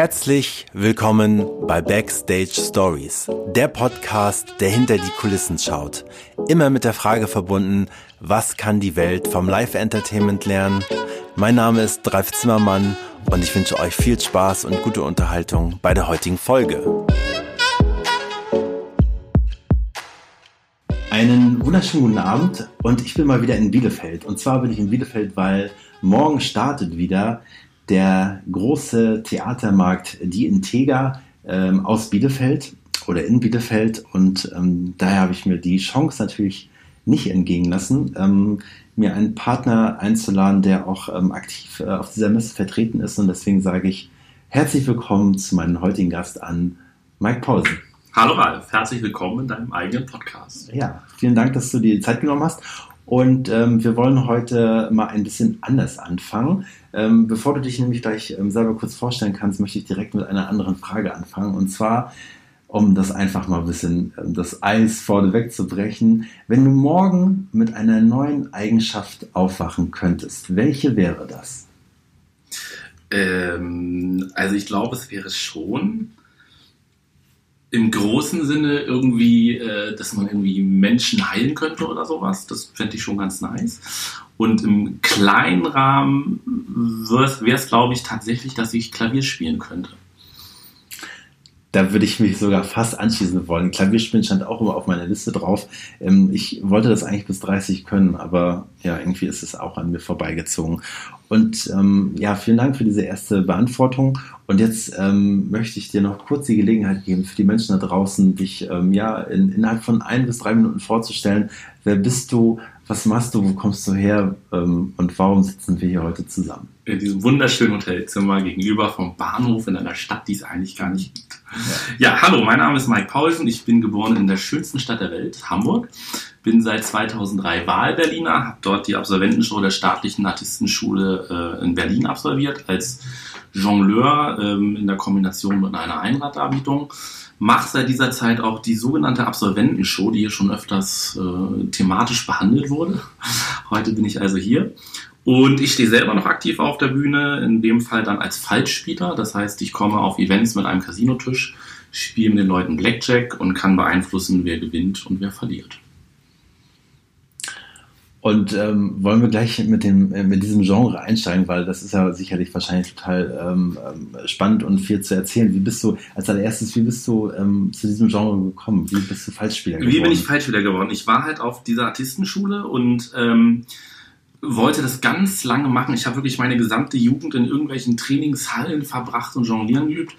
Herzlich willkommen bei Backstage Stories, der Podcast, der hinter die Kulissen schaut. Immer mit der Frage verbunden, was kann die Welt vom Live-Entertainment lernen? Mein Name ist Dreif Zimmermann und ich wünsche euch viel Spaß und gute Unterhaltung bei der heutigen Folge. Einen wunderschönen guten Abend und ich bin mal wieder in Bielefeld. Und zwar bin ich in Bielefeld, weil morgen startet wieder der große Theatermarkt Die Integra ähm, aus Bielefeld oder in Bielefeld. Und ähm, daher habe ich mir die Chance natürlich nicht entgehen lassen, ähm, mir einen Partner einzuladen, der auch ähm, aktiv äh, auf dieser Messe vertreten ist. Und deswegen sage ich herzlich willkommen zu meinem heutigen Gast an Mike Paulsen. Hallo Ralf, herzlich willkommen in deinem eigenen Podcast. Ja, vielen Dank, dass du dir die Zeit genommen hast. Und ähm, wir wollen heute mal ein bisschen anders anfangen. Ähm, bevor du dich nämlich gleich ähm, selber kurz vorstellen kannst, möchte ich direkt mit einer anderen Frage anfangen. Und zwar, um das einfach mal ein bisschen ähm, das Eis vorneweg zu brechen. Wenn du morgen mit einer neuen Eigenschaft aufwachen könntest, welche wäre das? Ähm, also ich glaube, es wäre schon im großen Sinne irgendwie, äh, dass man irgendwie Menschen heilen könnte oder sowas. Das fände ich schon ganz nice. Und im kleinen Rahmen wäre es, glaube ich, tatsächlich, dass ich Klavier spielen könnte. Da würde ich mich sogar fast anschließen wollen. Klavierspielen stand auch immer auf meiner Liste drauf. Ähm, ich wollte das eigentlich bis 30 können, aber ja, irgendwie ist es auch an mir vorbeigezogen. Und ähm, ja, vielen Dank für diese erste Beantwortung. Und jetzt ähm, möchte ich dir noch kurz die Gelegenheit geben, für die Menschen da draußen, dich ähm, ja in, innerhalb von ein bis drei Minuten vorzustellen. Wer bist du? Was machst du? Wo kommst du her? Ähm, und warum sitzen wir hier heute zusammen? In diesem wunderschönen Hotelzimmer gegenüber vom Bahnhof in einer Stadt, die es eigentlich gar nicht gibt. Ja, ja hallo, mein Name ist Mike Paulsen. Ich bin geboren in der schönsten Stadt der Welt, Hamburg. Bin seit 2003 Wahlberliner, habe dort die Absolventenshow der staatlichen Artistenschule äh, in Berlin absolviert als Jongleur ähm, in der Kombination mit einer Einraddarbietung. Mache seit dieser Zeit auch die sogenannte Absolventenshow, die hier schon öfters äh, thematisch behandelt wurde. Heute bin ich also hier. Und ich stehe selber noch aktiv auf der Bühne, in dem Fall dann als Falschspieler. Das heißt, ich komme auf Events mit einem Casinotisch, spiele mit den Leuten Blackjack und kann beeinflussen, wer gewinnt und wer verliert. Und ähm, wollen wir gleich mit, dem, äh, mit diesem Genre einsteigen, weil das ist ja sicherlich wahrscheinlich total ähm, ähm, spannend und viel zu erzählen. Wie bist du, als allererstes, wie bist du ähm, zu diesem Genre gekommen? Wie bist du Falschspieler geworden? Wie bin ich Falschspieler geworden? Ich war halt auf dieser Artistenschule und ähm, wollte das ganz lange machen. Ich habe wirklich meine gesamte Jugend in irgendwelchen Trainingshallen verbracht und Jonglieren geübt.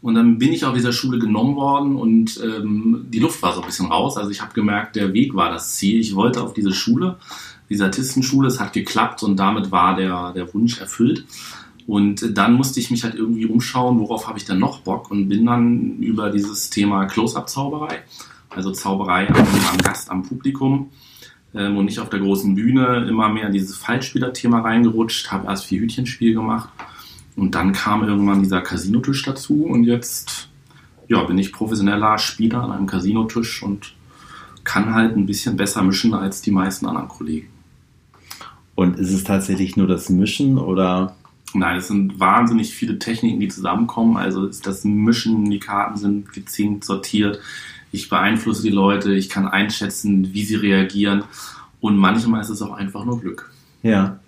Und dann bin ich auf dieser Schule genommen worden und ähm, die Luft war so ein bisschen raus. Also ich habe gemerkt, der Weg war das Ziel. Ich wollte auf diese Schule, diese Artistenschule. Es hat geklappt und damit war der, der Wunsch erfüllt. Und dann musste ich mich halt irgendwie umschauen, worauf habe ich dann noch Bock und bin dann über dieses Thema Close-Up-Zauberei, also Zauberei am, am Gast, am Publikum, ähm, und nicht auf der großen Bühne immer mehr in dieses Fallspieler-Thema reingerutscht, habe erst vier Hütchenspiel gemacht und dann kam irgendwann dieser Casinotisch dazu und jetzt ja, bin ich professioneller Spieler an einem Casinotisch und kann halt ein bisschen besser mischen als die meisten anderen Kollegen. Und ist es tatsächlich nur das Mischen oder? Nein, es sind wahnsinnig viele Techniken, die zusammenkommen. Also ist das Mischen, die Karten sind gezinkt, sortiert ich beeinflusse die Leute, ich kann einschätzen, wie sie reagieren und manchmal ist es auch einfach nur Glück. Ja.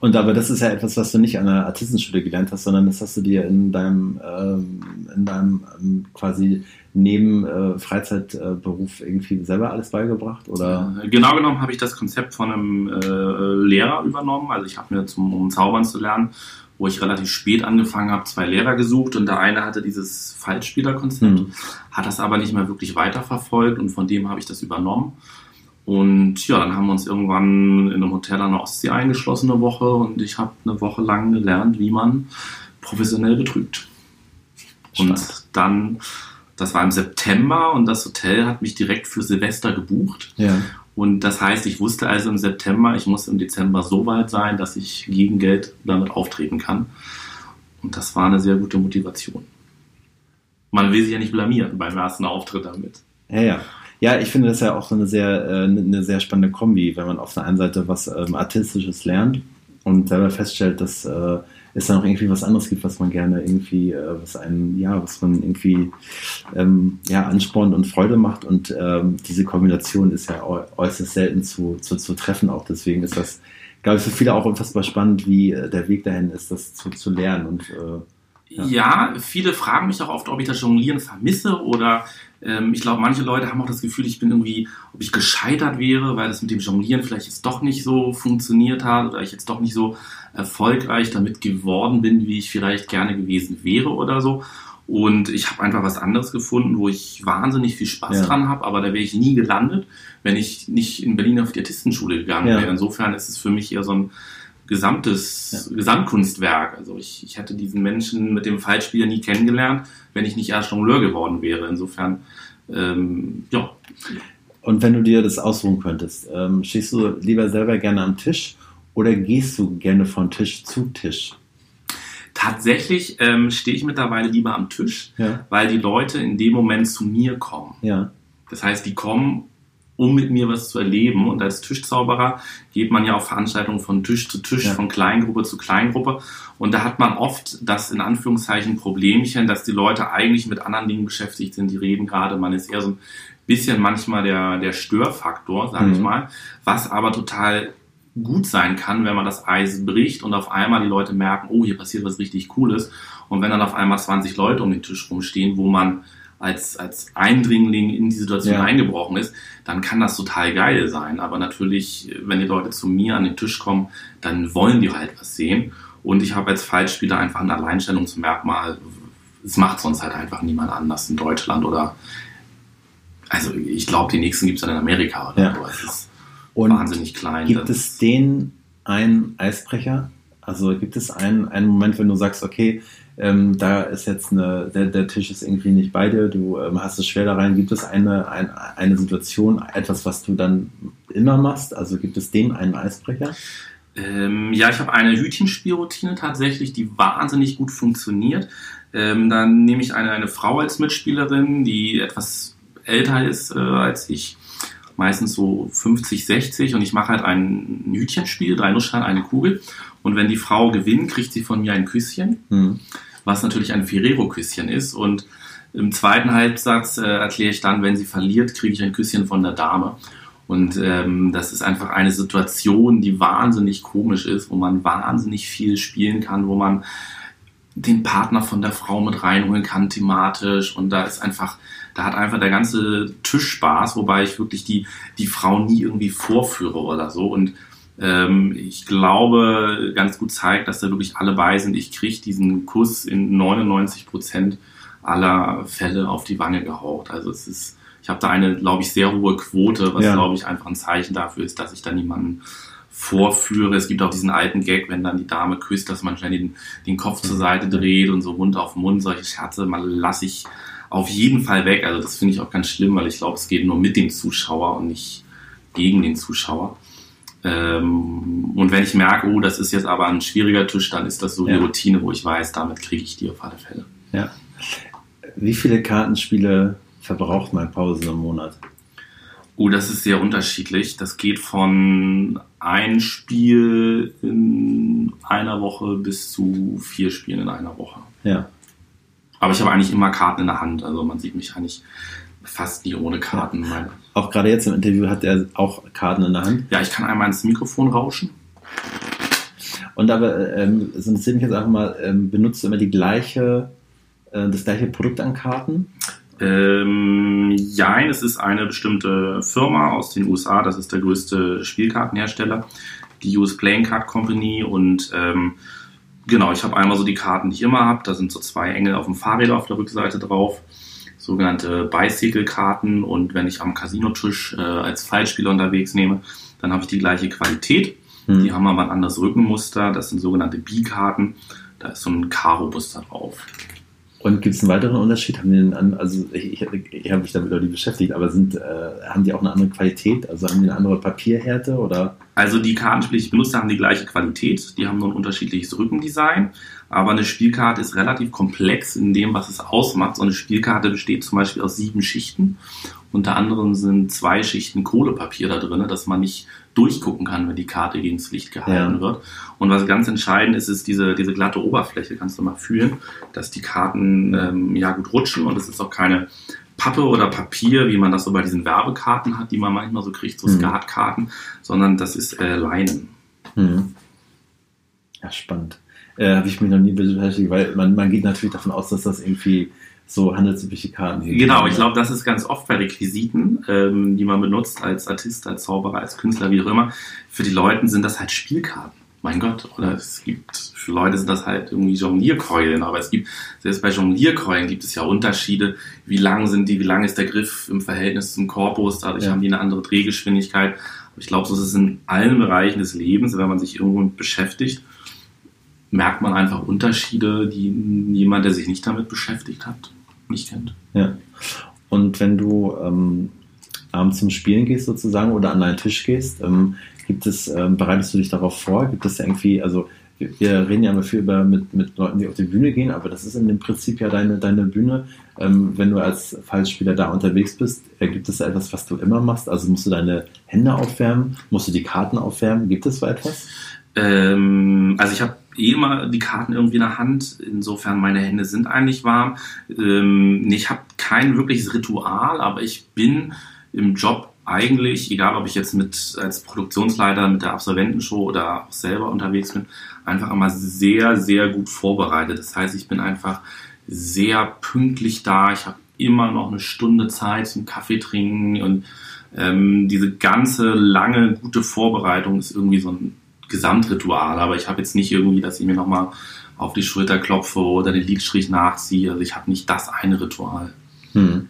Und aber das ist ja etwas, was du nicht an der Artistenschule gelernt hast, sondern das hast du dir in deinem, ähm, in deinem ähm, quasi neben äh, Freizeitberuf äh, irgendwie selber alles beigebracht? Oder? Genau genommen habe ich das Konzept von einem äh, Lehrer übernommen. Also ich habe mir zum, um Zaubern zu lernen, wo ich relativ spät angefangen habe, zwei Lehrer gesucht und der eine hatte dieses Falschspielerkonzept, mhm. hat das aber nicht mehr wirklich weiterverfolgt und von dem habe ich das übernommen. Und ja, dann haben wir uns irgendwann in einem Hotel an der Ostsee eingeschlossen eine Woche und ich habe eine Woche lang gelernt, wie man professionell betrügt. Und dann, das war im September und das Hotel hat mich direkt für Silvester gebucht. Ja. Und das heißt, ich wusste also im September, ich muss im Dezember so weit sein, dass ich gegen Geld damit auftreten kann. Und das war eine sehr gute Motivation. Man will sich ja nicht blamieren beim ersten Auftritt damit. Ja, ja. Ja, ich finde das ja auch so eine sehr, äh, eine sehr spannende Kombi, wenn man auf der einen Seite was ähm, Artistisches lernt und selber feststellt, dass äh, es da noch irgendwie was anderes gibt, was man gerne irgendwie, äh, was einen, ja, was man irgendwie ähm, ja, anspornt und Freude macht. Und ähm, diese Kombination ist ja äußerst selten zu, zu, zu treffen auch. Deswegen ist das, glaube ich, für viele auch unfassbar spannend, wie äh, der Weg dahin ist, das zu, zu lernen. Und äh, ja. ja. viele fragen mich auch oft, ob ich das Jonglieren vermisse oder ich glaube, manche Leute haben auch das Gefühl, ich bin irgendwie, ob ich gescheitert wäre, weil das mit dem Jonglieren vielleicht jetzt doch nicht so funktioniert hat oder ich jetzt doch nicht so erfolgreich damit geworden bin, wie ich vielleicht gerne gewesen wäre oder so. Und ich habe einfach was anderes gefunden, wo ich wahnsinnig viel Spaß ja. dran habe, aber da wäre ich nie gelandet, wenn ich nicht in Berlin auf die Artistenschule gegangen ja. wäre. Insofern ist es für mich eher so ein gesamtes ja. Gesamtkunstwerk. Also ich, ich hätte diesen Menschen mit dem Fallspieler nie kennengelernt, wenn ich nicht erst Jongleur geworden wäre. Insofern, ähm, ja. Und wenn du dir das ausruhen könntest, ähm, stehst du lieber selber gerne am Tisch oder gehst du gerne von Tisch zu Tisch? Tatsächlich ähm, stehe ich mittlerweile lieber am Tisch, ja. weil die Leute in dem Moment zu mir kommen. Ja. Das heißt, die kommen um mit mir was zu erleben. Und als Tischzauberer geht man ja auf Veranstaltungen von Tisch zu Tisch, ja. von Kleingruppe zu Kleingruppe. Und da hat man oft das in Anführungszeichen Problemchen, dass die Leute eigentlich mit anderen Dingen beschäftigt sind. Die reden gerade, man ist eher so ein bisschen manchmal der, der Störfaktor, sage mhm. ich mal, was aber total gut sein kann, wenn man das Eis bricht und auf einmal die Leute merken, oh, hier passiert was richtig Cooles. Und wenn dann auf einmal 20 Leute um den Tisch rumstehen, wo man als, als Eindringling in die Situation ja. eingebrochen ist, dann kann das total geil sein. Aber natürlich, wenn die Leute zu mir an den Tisch kommen, dann wollen die halt was sehen. Und ich habe als Fallspieler einfach ein Alleinstellungsmerkmal. Es macht sonst halt einfach niemand anders in Deutschland oder also ich glaube, die nächsten gibt es dann in Amerika oder ja. so. Es ist Und wahnsinnig klein. Gibt es den einen Eisbrecher? Also gibt es einen, einen Moment, wenn du sagst, okay, ähm, da ist jetzt eine, der, der, Tisch ist irgendwie nicht bei dir, du ähm, hast es schwer da rein. Gibt es eine, ein, eine Situation, etwas, was du dann immer machst? Also gibt es dem einen Eisbrecher? Ähm, ja, ich habe eine Hütchenspielroutine tatsächlich, die wahnsinnig gut funktioniert. Ähm, dann nehme ich eine, eine Frau als Mitspielerin, die etwas älter ist äh, als ich, meistens so 50, 60 und ich mache halt ein Hütchenspiel, drei Nussschalen, eine Kugel und wenn die Frau gewinnt, kriegt sie von mir ein Küsschen, mhm. was natürlich ein Ferrero-Küsschen ist. Und im zweiten Halbsatz äh, erkläre ich dann, wenn sie verliert, kriege ich ein Küsschen von der Dame. Und ähm, das ist einfach eine Situation, die wahnsinnig komisch ist, wo man wahnsinnig viel spielen kann, wo man den Partner von der Frau mit reinholen kann thematisch. Und da ist einfach, da hat einfach der ganze Tisch Spaß, wobei ich wirklich die, die Frau nie irgendwie vorführe oder so. Und ähm, ich glaube, ganz gut zeigt, dass da wirklich alle bei sind. Ich kriege diesen Kuss in 99 Prozent aller Fälle auf die Wange gehaucht. Also es ist, ich habe da eine, glaube ich, sehr hohe Quote, was, ja. glaube ich, einfach ein Zeichen dafür ist, dass ich da niemanden vorführe. Es gibt auch diesen alten Gag, wenn dann die Dame küsst, dass man schnell den, den Kopf zur Seite dreht und so Mund auf Mund. Solche Scherze mal lasse ich auf jeden Fall weg. Also das finde ich auch ganz schlimm, weil ich glaube, es geht nur mit dem Zuschauer und nicht gegen den Zuschauer. Ähm, und wenn ich merke, oh, das ist jetzt aber ein schwieriger Tisch, dann ist das so ja. die Routine, wo ich weiß, damit kriege ich die auf alle Fälle. Ja. Wie viele Kartenspiele verbraucht man Pause im Monat? Oh, das ist sehr unterschiedlich. Das geht von ein Spiel in einer Woche bis zu vier Spielen in einer Woche. Ja. Aber ich habe eigentlich immer Karten in der Hand. Also man sieht mich eigentlich fast nie ohne Karten. Ja. Auch gerade jetzt im Interview hat er auch Karten in der Hand. Ja, ich kann einmal ins Mikrofon rauschen. Und aber ähm, so interessiert mich jetzt einfach mal, ähm, benutzt du immer die gleiche, äh, das gleiche Produkt an Karten? Ähm, ja, es ist eine bestimmte Firma aus den USA, das ist der größte Spielkartenhersteller, die US Playing Card Company und ähm, genau, ich habe einmal so die Karten, die ich immer habe, da sind so zwei Engel auf dem Fahrrad auf der Rückseite drauf sogenannte Bicycle-Karten und wenn ich am Casinotisch äh, als Fallspieler unterwegs nehme, dann habe ich die gleiche Qualität. Mhm. Die haben aber ein anderes Rückenmuster, das sind sogenannte B-Karten. Da ist so ein Karo-Muster drauf. Und gibt es einen weiteren Unterschied? Haben die einen, also ich, ich, ich habe mich damit noch nie beschäftigt, aber sind, äh, haben die auch eine andere Qualität? Also haben die eine andere Papierhärte oder? Also die Kartenspiele, die ich benutze, haben die gleiche Qualität. Die haben nur ein unterschiedliches Rückendesign. Aber eine Spielkarte ist relativ komplex in dem, was es ausmacht. So eine Spielkarte besteht zum Beispiel aus sieben Schichten. Unter anderem sind zwei Schichten Kohlepapier da drin, dass man nicht durchgucken kann, wenn die Karte gegen das Licht gehalten ja. wird. Und was ganz entscheidend ist, ist diese, diese glatte Oberfläche, kannst du mal fühlen, dass die Karten ähm, ja gut rutschen und es ist auch keine Pappe oder Papier, wie man das so bei diesen Werbekarten hat, die man manchmal so kriegt, so mhm. Skatkarten, sondern das ist äh, Leinen. Mhm. Ja, spannend. Äh, Habe ich mich noch nie beschäftigt, weil man, man geht natürlich davon aus, dass das irgendwie so handelsübliche Karten gibt. Genau, ich glaube, das ist ganz oft bei Requisiten, ähm, die man benutzt als Artist, als Zauberer, als Künstler, wie auch immer. Für die Leute sind das halt Spielkarten. Mein Gott, oder es gibt, für Leute sind das halt irgendwie Jonglierkeulen, aber es gibt, selbst bei Jonglierkeulen gibt es ja Unterschiede. Wie lang sind die, wie lang ist der Griff im Verhältnis zum Korpus, dadurch ja. haben die eine andere Drehgeschwindigkeit. Ich glaube, so ist es in allen Bereichen des Lebens, wenn man sich irgendwo beschäftigt merkt man einfach Unterschiede, die jemand, der sich nicht damit beschäftigt hat, nicht kennt. Ja. Und wenn du ähm, abends zum Spielen gehst sozusagen oder an deinen Tisch gehst, ähm, gibt es, ähm, bereitest du dich darauf vor? Gibt es irgendwie, also wir, reden ja immer viel über mit, mit Leuten, die auf die Bühne gehen, aber das ist in dem Prinzip ja deine, deine Bühne. Ähm, wenn du als Fallspieler da unterwegs bist, äh, gibt es etwas, was du immer machst? Also musst du deine Hände aufwärmen? Musst du die Karten aufwärmen? Gibt es so etwas? Ähm, also ich habe eh immer die Karten irgendwie in der Hand. Insofern meine Hände sind eigentlich warm. Ähm, ich habe kein wirkliches Ritual, aber ich bin im Job eigentlich, egal ob ich jetzt mit als Produktionsleiter mit der Absolventenshow oder auch selber unterwegs bin, einfach immer sehr, sehr gut vorbereitet. Das heißt, ich bin einfach sehr pünktlich da. Ich habe immer noch eine Stunde Zeit zum Kaffee trinken und ähm, diese ganze lange gute Vorbereitung ist irgendwie so ein Gesamtritual, aber ich habe jetzt nicht irgendwie, dass ich mir nochmal auf die Schulter klopfe oder den Lidstrich nachziehe. Also ich habe nicht das eine Ritual. Hm.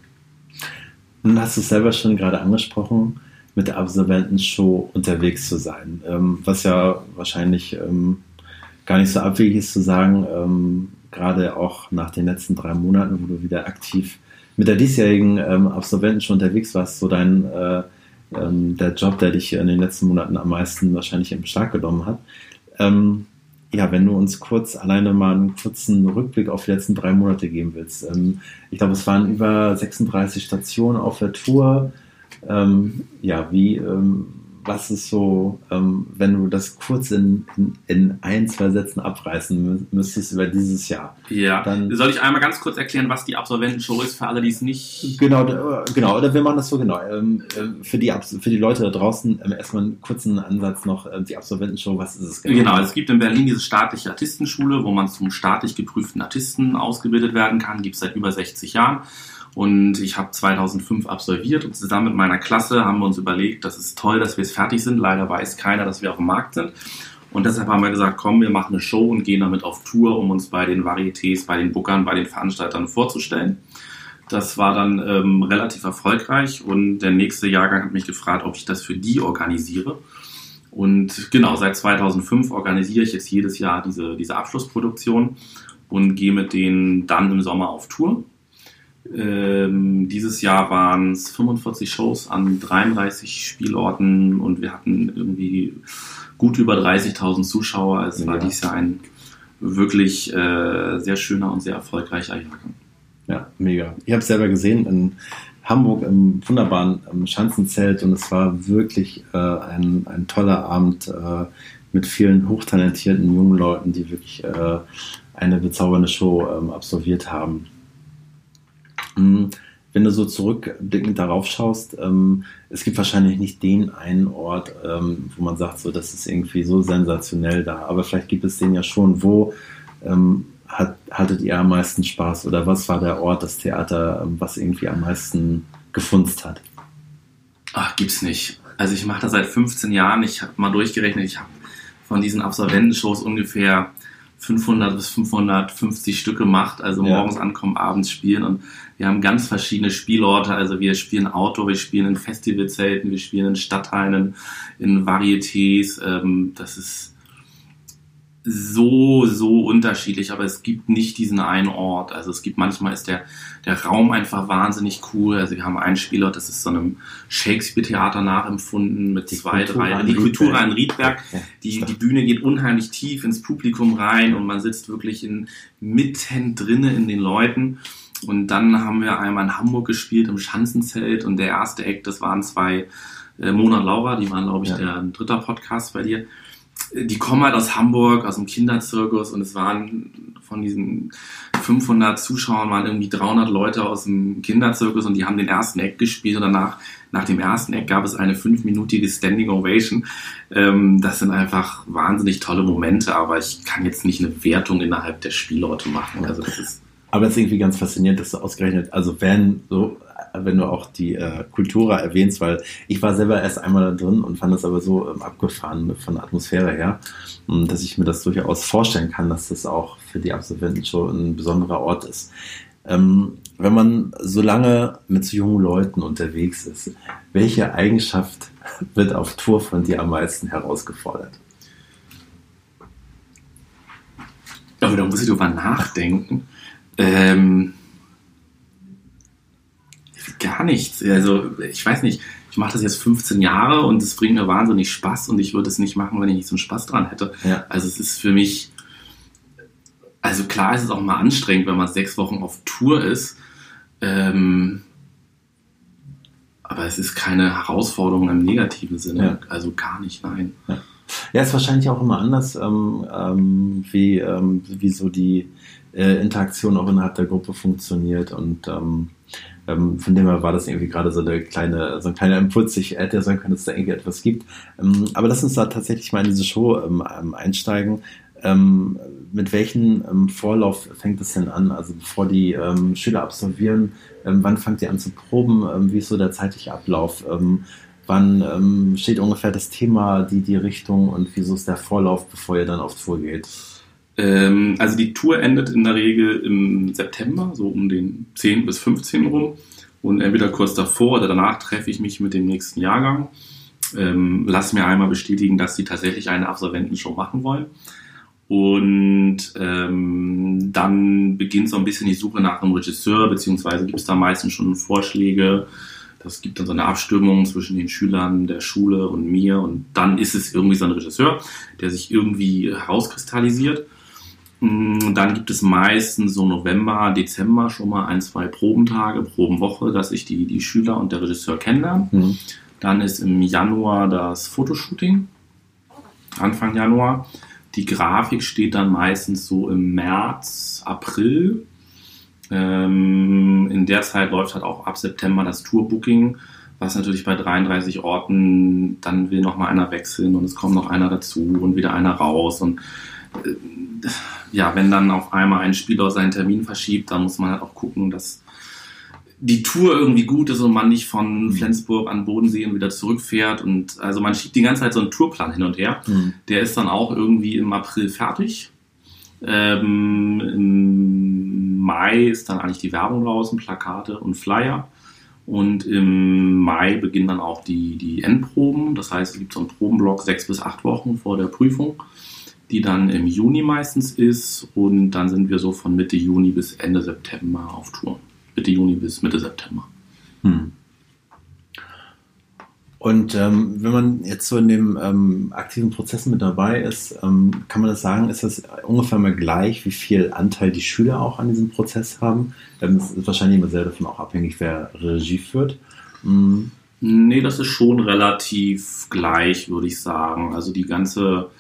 Nun hast du es selber schon gerade angesprochen, mit der Absolventenshow unterwegs zu sein, ähm, was ja wahrscheinlich ähm, gar nicht so abwegig ist zu sagen, ähm, gerade auch nach den letzten drei Monaten, wo du wieder aktiv mit der diesjährigen ähm, Absolventenshow unterwegs warst, so dein äh, ähm, der Job, der dich in den letzten Monaten am meisten wahrscheinlich in Beschlag genommen hat. Ähm, ja, wenn du uns kurz alleine mal einen kurzen Rückblick auf die letzten drei Monate geben willst. Ähm, ich glaube, es waren über 36 Stationen auf der Tour. Ähm, ja, wie, ähm, was ist so, ähm, wenn du das kurz in, in, in, ein, zwei Sätzen abreißen müsstest über dieses Jahr? Ja, dann soll ich einmal ganz kurz erklären, was die Absolventenshow ist, für alle, die es nicht... Genau, genau oder wir machen das so genau. Ähm, äh, für, die, für die Leute da draußen ähm, erstmal einen kurzen Ansatz noch, äh, die Absolventenshow, was ist es genau? Genau, es gibt in Berlin diese staatliche Artistenschule, wo man zum staatlich geprüften Artisten ausgebildet werden kann, gibt es seit über 60 Jahren. Und ich habe 2005 absolviert und zusammen mit meiner Klasse haben wir uns überlegt, das ist toll, dass wir jetzt fertig sind. Leider weiß keiner, dass wir auf dem Markt sind. Und deshalb haben wir gesagt, komm, wir machen eine Show und gehen damit auf Tour, um uns bei den Varietés, bei den Bookern, bei den Veranstaltern vorzustellen. Das war dann ähm, relativ erfolgreich und der nächste Jahrgang hat mich gefragt, ob ich das für die organisiere. Und genau, seit 2005 organisiere ich jetzt jedes Jahr diese, diese Abschlussproduktion und gehe mit denen dann im Sommer auf Tour. Ähm, dieses Jahr waren es 45 Shows an 33 Spielorten und wir hatten irgendwie gut über 30.000 Zuschauer. Es ja. war dieses Jahr ein wirklich äh, sehr schöner und sehr erfolgreicher Jahrgang. Ja, mega. Ich habe es selber gesehen in Hamburg im wunderbaren im Schanzenzelt und es war wirklich äh, ein, ein toller Abend äh, mit vielen hochtalentierten jungen Leuten, die wirklich äh, eine bezaubernde Show ähm, absolviert haben. Hm, wenn du so zurückblickend darauf schaust, ähm, es gibt wahrscheinlich nicht den einen Ort, ähm, wo man sagt, so, das ist irgendwie so sensationell da. Aber vielleicht gibt es den ja schon. Wo ähm, hat, hattet ihr am meisten Spaß? Oder was war der Ort, das Theater, ähm, was irgendwie am meisten gefunzt hat? Ach, gibt's nicht. Also ich mache das seit 15 Jahren. Ich habe mal durchgerechnet, ich habe von diesen Absolventenshows ungefähr 500 bis 550 Stück gemacht, also ja. morgens ankommen, abends spielen und wir haben ganz verschiedene Spielorte, also wir spielen Outdoor, wir spielen in Festivalzelten, wir spielen in Stadtteilen, in Varietés, ähm, das ist so, so unterschiedlich, aber es gibt nicht diesen einen Ort. Also es gibt manchmal ist der, der Raum einfach wahnsinnig cool. Also wir haben einen Spielort, das ist so einem Shakespeare-Theater nachempfunden mit die zwei, Kultura drei, die Kultur in Riedberg. Die, die Bühne geht unheimlich tief ins Publikum rein und man sitzt wirklich in, mitten drinnen in den Leuten. Und dann haben wir einmal in Hamburg gespielt im Schanzenzelt und der erste Act, das waren zwei äh, Mona und Laura, die waren, glaube ich, Ja. der ein dritter Podcast bei dir. Äh, Die kommen halt aus Hamburg, aus dem Kinderzirkus und es waren von diesen 500 Zuschauern waren irgendwie 300 Leute aus dem Kinderzirkus und die haben den ersten Act gespielt und danach, nach dem ersten Act gab es eine fünfminütige Standing Ovation. Ähm, das sind einfach wahnsinnig tolle Momente, aber ich kann jetzt nicht eine Wertung innerhalb der Spielorte machen. Also das ist Aber es ist irgendwie ganz faszinierend, dass du ausgerechnet, also wenn so, wenn du auch die äh, Kultura erwähnst, weil ich war selber erst einmal da drin und fand das aber so ähm, abgefahren von der Atmosphäre her, ähm, dass ich mir das durchaus vorstellen kann, dass das auch für die Absolventen schon ein besonderer Ort ist. Ähm, wenn man so lange mit so jungen Leuten unterwegs ist, welche Eigenschaft wird auf Tour von dir am meisten herausgefordert? Aber da muss ich drüber nachdenken. Ähm, gar nichts. Also, ich weiß nicht. Ich mache das jetzt 15 Jahre und es bringt mir wahnsinnig Spaß und ich würde es nicht machen, wenn ich nicht so einen Spaß dran hätte. Ja. Also, es ist für mich. Also, klar ist es auch mal anstrengend, wenn man sechs Wochen auf Tour ist. Ähm, aber es ist keine Herausforderung im negativen Sinne. Ja. Also, gar nicht, nein. Ja, ist wahrscheinlich auch immer anders, ähm, ähm, wie, ähm, wie so die äh, Interaktion auch innerhalb der Gruppe funktioniert und ähm, ähm, von dem her war das irgendwie gerade so eine kleine, so ein kleiner Impuls. Ich hätte ja sagen können, dass es da irgendwie etwas gibt. Ähm, aber lass uns da tatsächlich mal in diese Show ähm, ähm, einsteigen. Ähm, mit welchem Vorlauf fängt es denn an? Also bevor die Schüler absolvieren, wann fangt ihr an zu proben? Wie ist so der zeitliche Ablauf? Wann steht ungefähr das Thema, die, die Richtung und wieso ist der Vorlauf, bevor ihr dann auf Tour geht? Ähm, also die Tour endet in der Regel im September, so um den 10 bis 15 rum. Und entweder kurz davor oder danach treffe ich mich mit dem nächsten Jahrgang. Ähm, lass mir einmal bestätigen, dass sie tatsächlich eine Absolventenshow machen wollen. Und ähm, dann beginnt so ein bisschen die Suche nach einem Regisseur, beziehungsweise gibt es da meistens schon Vorschläge. Das gibt dann so eine Abstimmung zwischen den Schülern der Schule und mir. Und dann ist es irgendwie so ein Regisseur, der sich irgendwie herauskristallisiert. Mm, Dann gibt es meistens so November, Dezember schon mal ein, zwei Probentage, Probenwoche, dass sich die, die Schüler und der Regisseur kennenlernen. Hm. Dann ist im Januar das Fotoshooting, Anfang Januar. Die Grafik steht dann meistens so im März, April. Ähm, in der Zeit läuft halt auch ab September das Tourbooking, was natürlich bei 33 Orten, dann will noch mal einer wechseln und es kommt noch einer dazu und wieder einer raus. Und ja, wenn dann auf einmal ein Spieler seinen Termin verschiebt, dann muss man halt auch gucken, dass die Tour irgendwie gut ist und man nicht von Flensburg an Bodensee und wieder zurückfährt. Und also man schiebt die ganze Zeit so einen Tourplan hin und her. Hm. Der ist dann auch irgendwie im April fertig. Ähm, Im Mai ist dann eigentlich die Werbung draußen, Plakate und Flyer. Und im Mai beginnen dann auch die, die Endproben. Das heißt, es gibt so einen Probenblock sechs bis acht Wochen vor der Prüfung, die dann im Juni meistens ist. Und dann sind wir so von Mitte Juni bis Ende September auf Tour. Mitte Juni bis Mitte September. Hm. Und ähm, wenn man jetzt so in dem ähm, aktiven Prozess mit dabei ist, ähm, kann man das sagen, ist das ungefähr mal gleich, wie viel Anteil die Schüler auch an diesem Prozess haben? Es ist wahrscheinlich immer sehr davon auch abhängig, wer Regie führt. Hm. Nee, das ist schon relativ gleich, würde ich sagen. Also die ganze,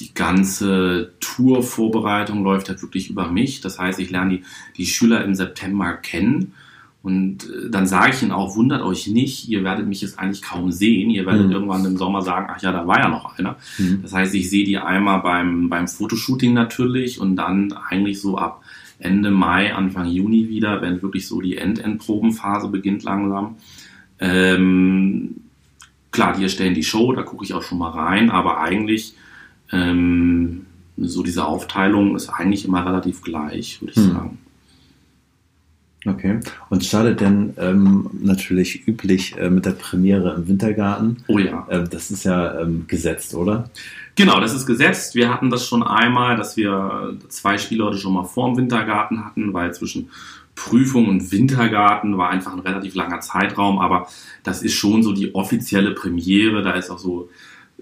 die ganze Tourvorbereitung läuft halt wirklich über mich. Das heißt, ich lerne die, die Schüler im September kennen. Und äh, dann sage ich ihnen auch, wundert euch nicht, ihr werdet mich jetzt eigentlich kaum sehen. Ihr werdet Mhm. irgendwann im Sommer sagen, ach ja, da war ja noch einer. Hm. Das heißt, ich sehe die einmal beim, beim Fotoshooting natürlich und dann eigentlich so ab Ende Mai, Anfang Juni wieder, wenn wirklich so die End-End-Probenphase beginnt langsam. Ähm, klar, die erstellen die Show, da gucke ich auch schon mal rein, aber eigentlich ähm, so diese Aufteilung ist eigentlich immer relativ gleich, würde ich Hm. sagen. Okay. Und startet denn ähm, natürlich üblich äh, mit der Premiere im Wintergarten? Oh ja. Ähm, das ist ja ähm, gesetzt, oder? Genau, das ist gesetzt. Wir hatten das schon einmal, dass wir zwei Spielorte schon mal vorm Wintergarten hatten, weil zwischen Prüfung und Wintergarten war einfach ein relativ langer Zeitraum, aber das ist schon so die offizielle Premiere. Da ist auch so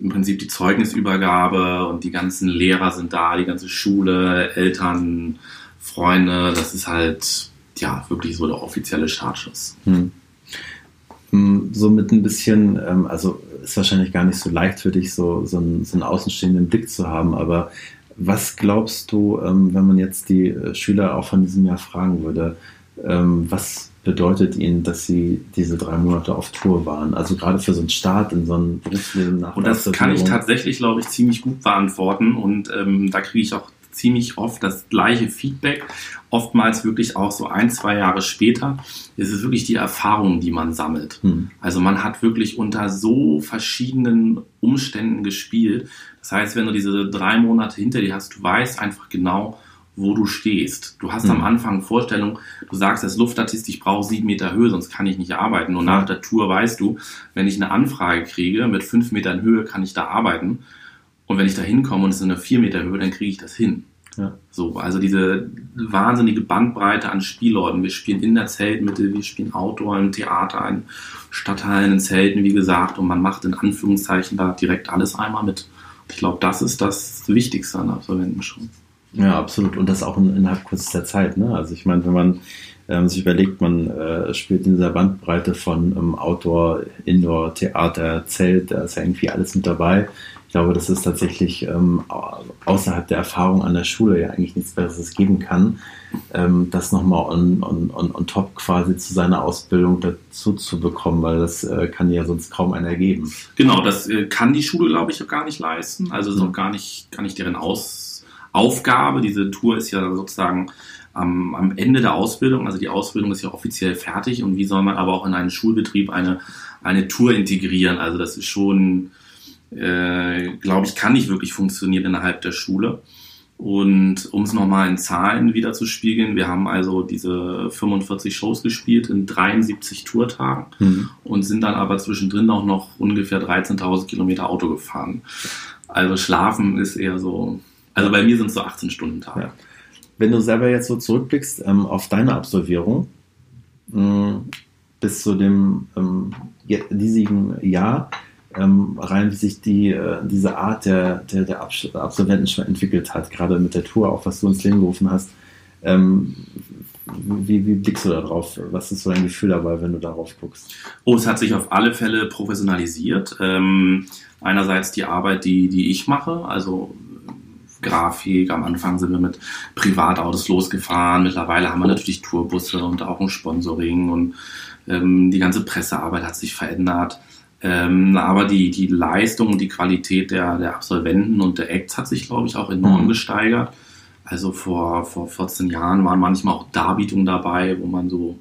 im Prinzip die Zeugnisübergabe und die ganzen Lehrer sind da, die ganze Schule, Eltern, Freunde. Das ist halt ja wirklich so der offizielle Startschuss. Hm. hm, so mit ein bisschen, ähm, also ist wahrscheinlich gar nicht so leicht für dich, so, so, einen, so einen außenstehenden Blick zu haben, aber was glaubst du, ähm, wenn man jetzt die äh, Schüler auch von diesem Jahr fragen würde, ähm, was bedeutet ihnen, dass sie diese drei Monate auf Tour waren? Also gerade für so einen Start in so ein Berufsleben nach Und das kann ich tatsächlich, glaube ich, ziemlich gut beantworten und ähm, da kriege ich auch ziemlich oft das gleiche Feedback. Oftmals wirklich auch so ein, zwei Jahre später. Es ist wirklich die Erfahrung, die man sammelt. Hm. Also man hat wirklich unter so verschiedenen Umständen gespielt. Das heißt, wenn du diese drei Monate hinter dir hast, du weißt einfach genau, wo du stehst. Du hast hm. am Anfang Vorstellung, du sagst als Luftartist, ich brauche sieben Meter Höhe, sonst kann ich nicht arbeiten. Und nach der Tour weißt du, wenn ich eine Anfrage kriege mit fünf Metern Höhe, kann ich da arbeiten. Und wenn ich da hinkomme und es ist eine vier Meter Höhe, dann kriege ich das hin. Ja. So, also diese wahnsinnige Bandbreite an Spielorten. Wir spielen in der Zeltmitte, wir spielen Outdoor, im Theater, in Stadtteilen, in Zelten, wie gesagt, und man macht in Anführungszeichen da direkt alles einmal mit. Ich glaube, das ist das Wichtigste an Absolventen schon. Ja, absolut. Und das auch in, innerhalb kürzester Zeit. Ne? Also ich meine, wenn man ähm, sich überlegt, man äh, spielt in dieser Bandbreite von ähm, Outdoor, Indoor, Theater, Zelt, da ist ja irgendwie alles mit dabei glaube, dass es tatsächlich ähm, außerhalb der Erfahrung an der Schule ja eigentlich nichts Besseres geben kann, ähm, das nochmal on, on, on, on top quasi zu seiner Ausbildung dazu zu bekommen, weil das äh, kann ja sonst kaum einer geben. Genau, das äh, kann die Schule, glaube ich, auch gar nicht leisten. Also ist auch gar nicht, gar nicht deren Aus Aufgabe. Diese Tour ist ja sozusagen am, am Ende der Ausbildung, also die Ausbildung ist ja offiziell fertig und wie soll man aber auch in einen Schulbetrieb eine, eine Tour integrieren? Also das ist schon äh, glaube ich, kann nicht wirklich funktionieren innerhalb der Schule. Und um es nochmal in Zahlen wieder zu spiegeln, wir haben also diese 45 Shows gespielt in 73 Tourtagen mhm. und sind dann aber zwischendrin auch noch ungefähr 13.000 Kilometer Auto gefahren. Also schlafen ist eher so, also bei mir sind es so 18 Stunden Tag. Ja. Wenn du selber jetzt so zurückblickst ähm, auf deine Absolvierung mh, bis zu dem ähm, diesigen Jahr, ähm, rein, wie sich die, äh, diese Art der, der, der Absolventen schon entwickelt hat, gerade mit der Tour, auch was du ins Leben gerufen hast. Ähm, wie, wie, blickst du da drauf? Was ist so dein Gefühl dabei, wenn du darauf guckst? Oh, es hat sich auf alle Fälle professionalisiert. Ähm, einerseits die Arbeit, die, die ich mache, also Grafik. Am Anfang sind wir mit Privatautos losgefahren. Mittlerweile haben wir natürlich Tourbusse und auch ein Sponsoring und ähm, die ganze Pressearbeit hat sich verändert. Ähm, aber die, die Leistung und die Qualität der, der Absolventen und der Acts hat sich, glaube ich, auch enorm mhm. gesteigert. Also vor, vor 14 Jahren waren manchmal auch Darbietungen dabei, wo man so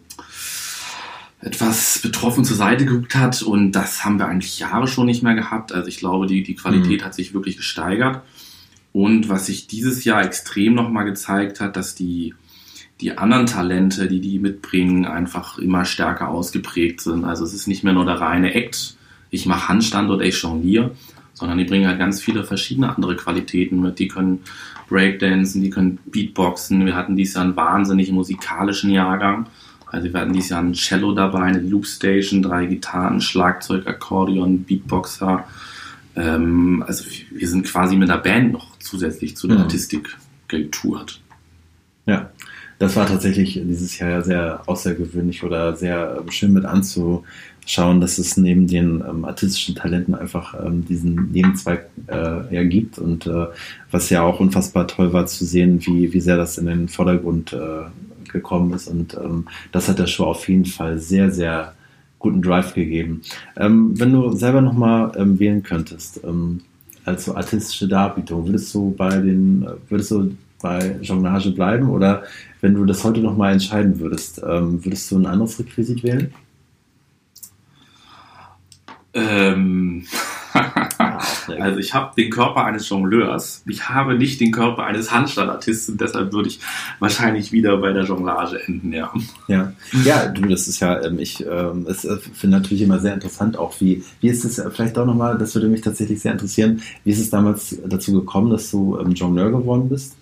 etwas betroffen zur Seite geguckt hat und das haben wir eigentlich Jahre schon nicht mehr gehabt. Also ich glaube, die, die Qualität mhm. hat sich wirklich gesteigert. Und was sich dieses Jahr extrem nochmal gezeigt hat, dass die, die anderen Talente, die die mitbringen, einfach immer stärker ausgeprägt sind. Also es ist nicht mehr nur der reine Act, ich mache Handstand oder ich jongliere, sondern die bringen halt ganz viele verschiedene andere Qualitäten mit. Die können Breakdancen, die können Beatboxen. Wir hatten dieses Jahr einen wahnsinnig musikalischen Jahrgang. Also wir hatten dieses Jahr ein Cello dabei, eine Loopstation, drei Gitarren, Schlagzeug, Akkordeon, Beatboxer. Ähm, also wir sind quasi mit der Band noch zusätzlich zu der mhm. Artistik getourt. Ja, das war tatsächlich dieses Jahr sehr außergewöhnlich oder sehr schön mit anzu, schauen, dass es neben den ähm, artistischen Talenten einfach ähm, diesen Nebenzweig äh, ja, gibt und äh, was ja auch unfassbar toll war zu sehen, wie, wie sehr das in den Vordergrund äh, gekommen ist und ähm, das hat der Show auf jeden Fall sehr, sehr guten Drive gegeben. Ähm, wenn du selber nochmal ähm, wählen könntest, ähm, als so artistische Darbietung, würdest du bei den, würdest du bei Jonglage bleiben oder wenn du das heute nochmal entscheiden würdest, würdest du ein anderes Requisit wählen? Ähm, also ich habe den Körper eines Jongleurs. Ich habe nicht den Körper eines Handstandartisten, deshalb würde ich wahrscheinlich wieder bei der Jonglage enden, ja. Ja, ja du, das ist ja, ähm, ich ähm, äh, finde natürlich immer sehr interessant auch, wie, wie ist es, äh, vielleicht auch nochmal, das würde mich tatsächlich sehr interessieren, wie ist es damals dazu gekommen, dass du ähm, Jongleur geworden bist?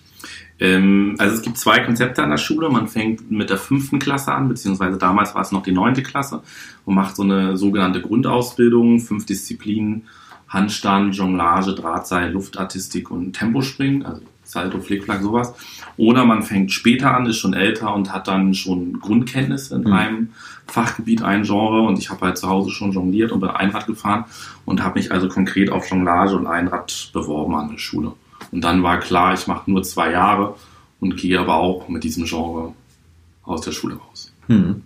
Ähm, also es gibt zwei Konzepte an der Schule. Man fängt mit der fünften Klasse an, beziehungsweise damals war es noch die neunte Klasse und macht so eine sogenannte Grundausbildung, fünf Disziplinen, Handstand, Jonglage, Drahtseil, Luftartistik und Tempospringen, also Salto, Flickflack, sowas. Oder man fängt später an, ist schon älter und hat dann schon Grundkenntnisse in mhm. einem Fachgebiet, ein Genre. Und ich habe halt zu Hause schon jongliert und bin Einrad gefahren und habe mich also konkret auf Jonglage und Einrad beworben an der Schule. Und dann war klar, ich mache nur zwei Jahre und gehe aber auch mit diesem Genre aus der Schule raus. Mhm.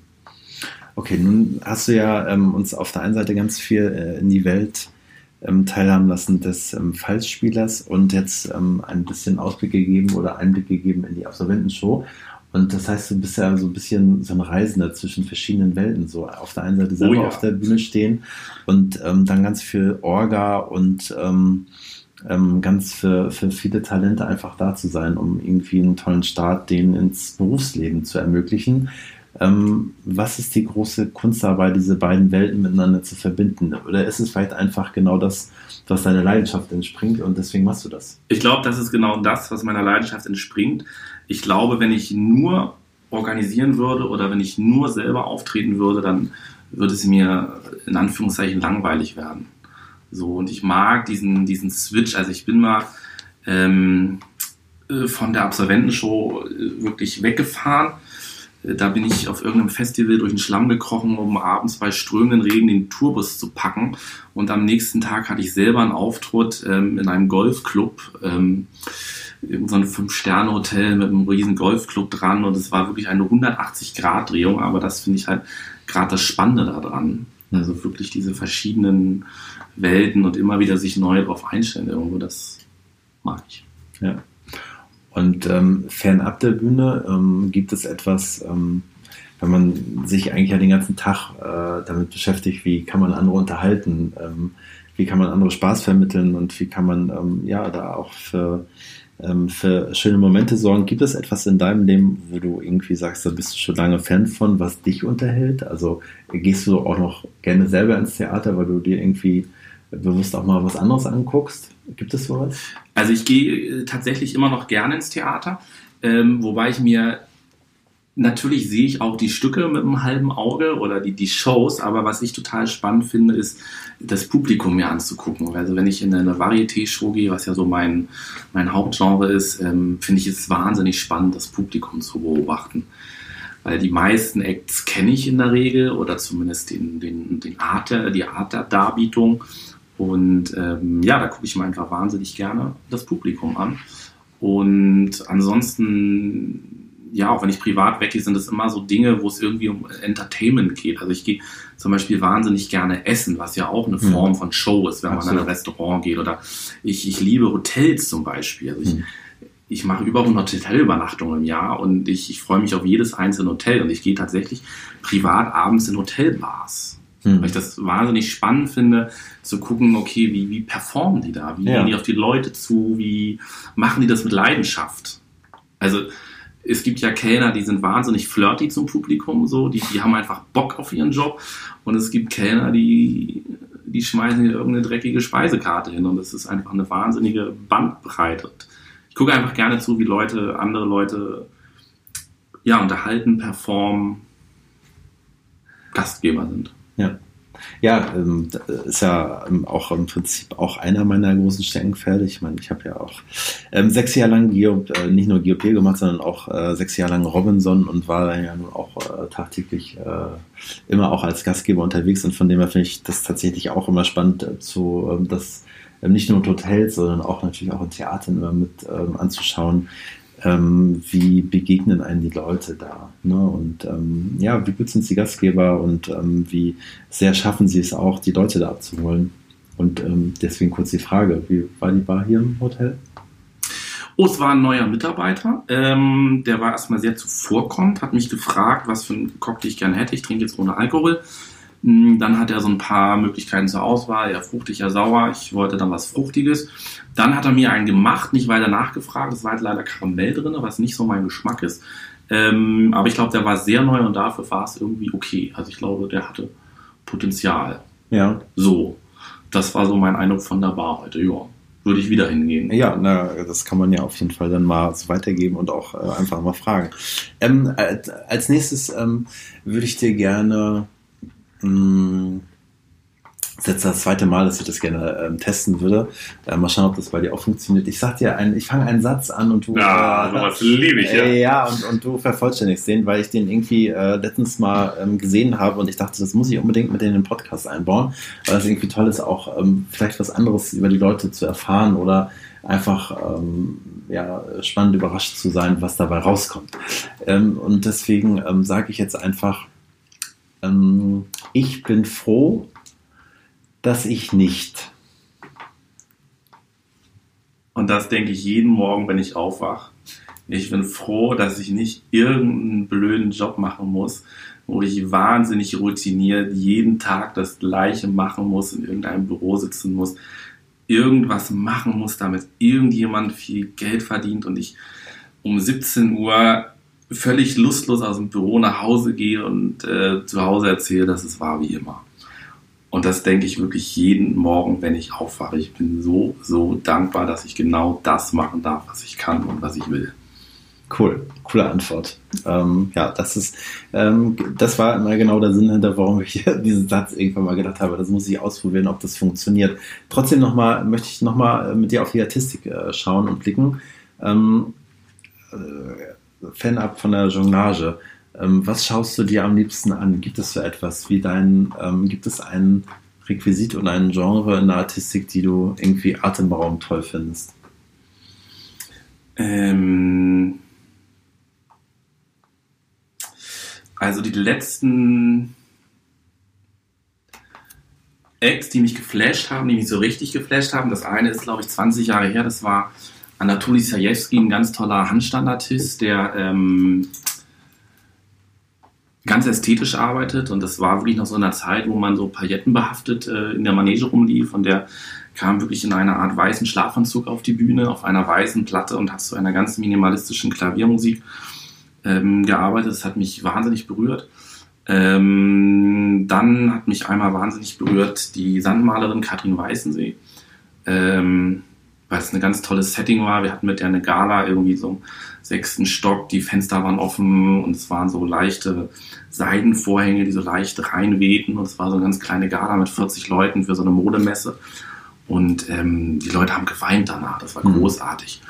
Okay, nun hast du ja ähm, uns auf der einen Seite ganz viel äh, in die Welt ähm, teilhaben lassen des ähm, Fallspielers und jetzt ähm, ein bisschen Ausblick gegeben oder Einblick gegeben in die Absolventenshow. Und das heißt, du bist ja so ein bisschen so ein Reisender zwischen verschiedenen Welten. So auf der einen Seite selber oh ja. auf der Bühne stehen und ähm, dann ganz viel Orga und ähm, ganz für, für viele Talente einfach da zu sein, um irgendwie einen tollen Start denen ins Berufsleben zu ermöglichen. Ähm, was ist die große Kunst dabei, diese beiden Welten miteinander zu verbinden? Oder ist es vielleicht einfach genau das, was deiner Leidenschaft entspringt und deswegen machst du das? Ich glaube, das ist genau das, was meiner Leidenschaft entspringt. Ich glaube, wenn ich nur organisieren würde oder wenn ich nur selber auftreten würde, dann würde es mir in Anführungszeichen langweilig werden. So, und ich mag diesen, diesen Switch. Also ich bin mal ähm, äh, von der Absolventenshow äh, wirklich weggefahren da bin ich auf irgendeinem Festival durch den Schlamm gekrochen, um abends bei strömenden Regen den Tourbus zu packen. Und am nächsten Tag hatte ich selber einen Auftritt ähm, in einem Golfclub, ähm, in so einem Fünf-Sterne-Hotel mit einem riesen Golfclub dran. Und es war wirklich eine 180-Grad-Drehung. Aber das finde ich halt gerade das Spannende daran. Also wirklich diese verschiedenen Welten und immer wieder sich neu darauf einstellen. Irgendwo, das mag ich. Ja. Und ähm, fernab der Bühne ähm, gibt es etwas, ähm, wenn man sich eigentlich ja den ganzen Tag äh, damit beschäftigt, wie kann man andere unterhalten, ähm, wie kann man andere Spaß vermitteln und wie kann man ähm, ja da auch für, ähm, für schöne Momente sorgen. Gibt es etwas in deinem Leben, wo du irgendwie sagst, da bist du schon lange Fan von, was dich unterhält? Also gehst du auch noch gerne selber ins Theater, weil du dir irgendwie bewusst auch mal was anderes anguckst? Gibt es sowas? Also ich gehe äh, tatsächlich immer noch gerne ins Theater, ähm, wobei ich mir natürlich sehe ich auch die Stücke mit einem halben Auge oder die, die Shows, aber was ich total spannend finde, ist das Publikum mir anzugucken. Also wenn ich in eine Varieté-Show gehe, was ja so mein, mein Hauptgenre ist, ähm, finde ich es wahnsinnig spannend, das Publikum zu beobachten. Weil die meisten Acts kenne ich in der Regel oder zumindest den, den, den Art die Art der Darbietung. Und ähm, ja, da gucke ich mir einfach wahnsinnig gerne das Publikum an. Und ansonsten, ja, auch wenn ich privat weggehe, sind das immer so Dinge, wo es irgendwie um Entertainment geht. Also ich gehe zum Beispiel wahnsinnig gerne essen, was ja auch eine mhm. Form von Show ist, wenn Absolut. man in ein Restaurant geht. Oder ich, ich liebe Hotels zum Beispiel. Also ich, mhm. ich mache über 100 Hotelübernachtungen im Jahr und ich, ich freue mich auf jedes einzelne Hotel. Und ich gehe tatsächlich privat abends in Hotelbars. Hm. Weil ich das wahnsinnig spannend finde, zu gucken, okay, wie, wie performen die da? Wie ja. gehen die auf die Leute zu? Wie machen die das mit Leidenschaft? Also, es gibt ja Kellner, die sind wahnsinnig flirty zum Publikum, so, die, die haben einfach Bock auf ihren Job. Und es gibt Kellner, die, die schmeißen hier irgendeine dreckige Speisekarte hin. Und das ist einfach eine wahnsinnige Bandbreite. Ich gucke einfach gerne zu, wie Leute, andere Leute, ja, unterhalten, performen, Gastgeber sind. Ja. Ja, ähm, ist ja ähm, auch im Prinzip auch einer meiner großen Steckenpferde. Ich meine, ich habe ja auch ähm, sechs Jahre lang Geop, äh, nicht nur GOP gemacht, sondern auch äh, sechs Jahre lang Robinson und war dann ja nun auch äh, tagtäglich immer auch als Gastgeber unterwegs und von dem her finde ich das tatsächlich auch immer spannend zu, ähm, das ähm, nicht nur mit Hotels, sondern auch natürlich auch in Theatern immer mit anzuschauen, ähm, wie begegnen einen die Leute da? Ne? Und ähm, ja, wie gut sind die Gastgeber und ähm, wie sehr schaffen sie es auch, die Leute da abzuholen? Und ähm, deswegen kurz die Frage, wie war die Bar hier im Hotel? Oh, es war ein neuer Mitarbeiter. Ähm, der war erstmal sehr zuvorkommend, hat mich gefragt, was für einen Cocktail ich gerne hätte. Ich trinke jetzt ohne Alkohol. Hm, dann hat er so ein paar Möglichkeiten zur Auswahl, ja fruchtig, ja sauer. Ich wollte dann was Fruchtiges. Dann hat er mir einen gemacht, nicht weiter nachgefragt. Es war halt leider Karamell drin, was nicht so mein Geschmack ist. Ähm, aber ich glaube, der war sehr neu und dafür war es irgendwie okay. Also ich glaube, der hatte Potenzial. Ja. So. Das war so mein Eindruck von der Bar heute. Ja. Würde ich wieder hingehen. Ja, na, das kann man ja auf jeden Fall dann mal so weitergeben und auch äh, einfach mal fragen. Ähm, als nächstes ähm, würde ich dir gerne mh, mm, Das ist jetzt das zweite Mal, dass ich das gerne ähm, testen würde. Äh, mal schauen, ob das bei dir auch funktioniert. Ich sag dir einen, ich fange einen Satz an und du. Ja, äh, sowas liebe ich, ja. Äh, ja, und, und du vervollständigst den, weil ich den irgendwie äh, letztens mal ähm, gesehen habe und ich dachte, das muss ich unbedingt mit in den Podcast einbauen, weil das irgendwie toll ist, auch ähm, vielleicht was anderes über die Leute zu erfahren oder einfach ähm, ja, spannend überrascht zu sein, was dabei rauskommt. Ähm, und deswegen ähm, sage ich jetzt einfach, ähm, ich bin froh, dass ich nicht. Und das denke ich jeden Morgen, wenn ich aufwache. Ich bin froh, dass ich nicht irgendeinen blöden Job machen muss, wo ich wahnsinnig routiniert jeden Tag das Gleiche machen muss, in irgendeinem Büro sitzen muss, irgendwas machen muss, damit irgendjemand viel Geld verdient und ich um 17 Uhr völlig lustlos aus dem Büro nach Hause gehe und äh, zu Hause erzähle, dass es war wie immer. Und das denke ich wirklich jeden Morgen, wenn ich aufwache. Ich bin so, so dankbar, dass ich genau das machen darf, was ich kann und was ich will. Cool, coole Antwort. Ähm, ja, das ist, ähm, das war immer genau der Sinn hinter, warum ich diesen Satz irgendwann mal gedacht habe. Das muss ich ausprobieren, ob das funktioniert. Trotzdem noch mal, möchte ich nochmal mit dir auf die Artistik äh, schauen und blicken. Ähm, äh, Fan-up von der Jonglage. Ähm, was schaust du dir am liebsten an? Gibt es so etwas wie dein, ähm, gibt es ein Requisit und ein Genre in der Artistik, die du irgendwie atemberaubend toll findest? Ähm, also die letzten Acts, die mich geflasht haben, die mich so richtig geflasht haben, das eine ist, glaube ich, 20 Jahre her, das war Anatoly Sajewski, ein ganz toller Handstandartist, der ähm, ganz ästhetisch arbeitet und das war wirklich noch so in einer Zeit, wo man so paillettenbehaftet äh, in der Manege rumlief und der kam wirklich in einer Art weißen Schlafanzug auf die Bühne, auf einer weißen Platte und hat zu einer ganz minimalistischen Klaviermusik ähm, gearbeitet. Das hat mich wahnsinnig berührt. Ähm, dann hat mich einmal wahnsinnig berührt die Sandmalerin Katrin Weißensee. Ähm, weil es eine ganz tolles Setting war. Wir hatten mit der eine Gala irgendwie so im sechsten Stock, die Fenster waren offen und es waren so leichte Seidenvorhänge, die so leicht reinwehten und es war so eine ganz kleine Gala mit 40 Leuten für so eine Modemesse und ähm, die Leute haben geweint danach, das war mhm. großartig.